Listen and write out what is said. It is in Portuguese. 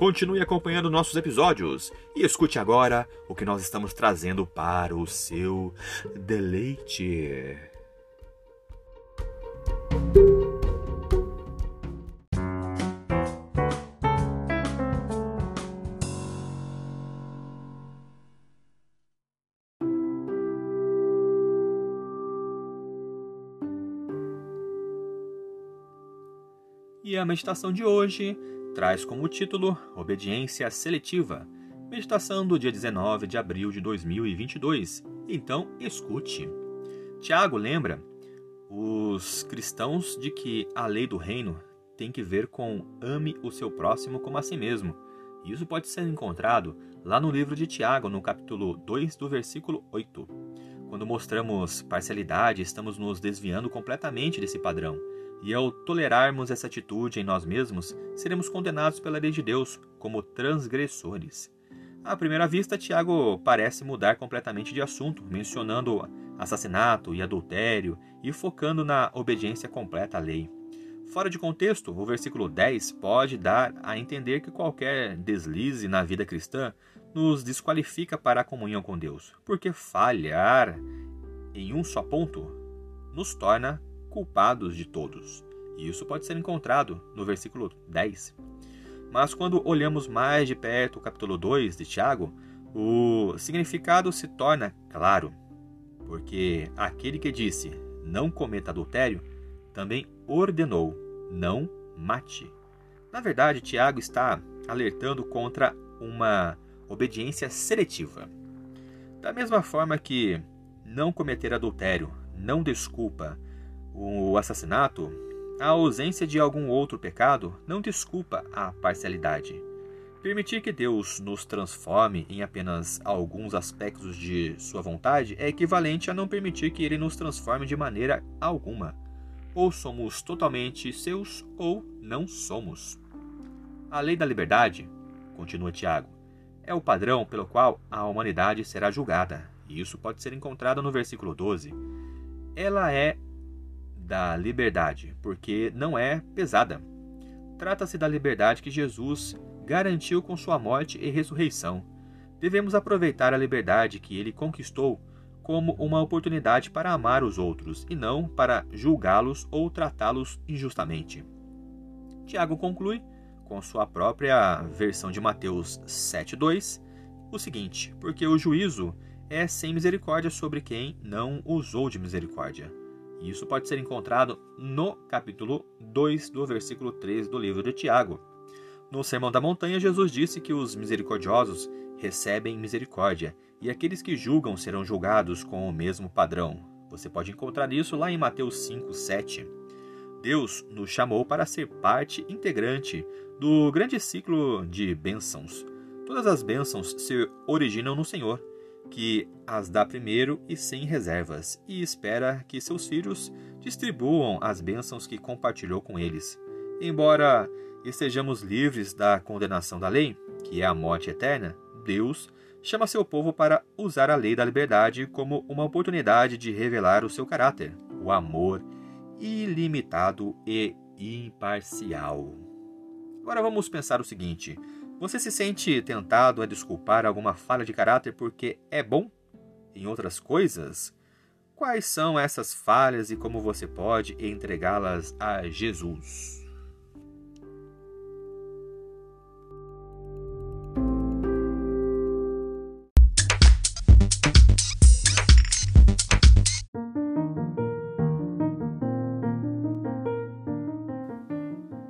Continue acompanhando nossos episódios e escute agora o que nós estamos trazendo para o seu deleite. E a meditação de hoje traz como título Obediência Seletiva, meditação do dia 19 de abril de 2022. Então, escute. Tiago lembra os cristãos de que a lei do reino tem que ver com ame o seu próximo como a si mesmo. Isso pode ser encontrado lá no livro de Tiago, no capítulo 2, do versículo 8. Quando mostramos parcialidade, estamos nos desviando completamente desse padrão e ao tolerarmos essa atitude em nós mesmos, seremos condenados pela lei de Deus como transgressores. À primeira vista, Tiago parece mudar completamente de assunto, mencionando assassinato e adultério e focando na obediência completa à lei. Fora de contexto, o versículo 10 pode dar a entender que qualquer deslize na vida cristã nos desqualifica para a comunhão com Deus, porque falhar em um só ponto nos torna culpados de todos. E isso pode ser encontrado no versículo 10. Mas quando olhamos mais de perto o capítulo 2 de Tiago, o significado se torna claro. Porque aquele que disse não cometa adultério também ordenou não mate. Na verdade, Tiago está alertando contra uma obediência seletiva. Da mesma forma que não cometer adultério não desculpa o assassinato, a ausência de algum outro pecado não desculpa a parcialidade. Permitir que Deus nos transforme em apenas alguns aspectos de sua vontade é equivalente a não permitir que ele nos transforme de maneira alguma. Ou somos totalmente seus ou não somos. A lei da liberdade, continua Tiago, é o padrão pelo qual a humanidade será julgada, e isso pode ser encontrado no versículo 12. Ela é da liberdade, porque não é pesada. Trata-se da liberdade que Jesus garantiu com sua morte e ressurreição. Devemos aproveitar a liberdade que ele conquistou como uma oportunidade para amar os outros e não para julgá-los ou tratá-los injustamente. Tiago conclui, com sua própria versão de Mateus 7,2, o seguinte: Porque o juízo é sem misericórdia sobre quem não usou de misericórdia. Isso pode ser encontrado no capítulo 2 do versículo 3 do livro de Tiago. No Sermão da Montanha, Jesus disse que os misericordiosos recebem misericórdia e aqueles que julgam serão julgados com o mesmo padrão. Você pode encontrar isso lá em Mateus 5, 7. Deus nos chamou para ser parte integrante do grande ciclo de bênçãos. Todas as bênçãos se originam no Senhor que as dá primeiro e sem reservas, e espera que seus filhos distribuam as bênçãos que compartilhou com eles. Embora estejamos livres da condenação da lei, que é a morte eterna, Deus chama seu povo para usar a lei da liberdade como uma oportunidade de revelar o seu caráter, o amor ilimitado e imparcial. Agora vamos pensar o seguinte: você se sente tentado a desculpar alguma falha de caráter porque é bom em outras coisas? Quais são essas falhas e como você pode entregá-las a Jesus?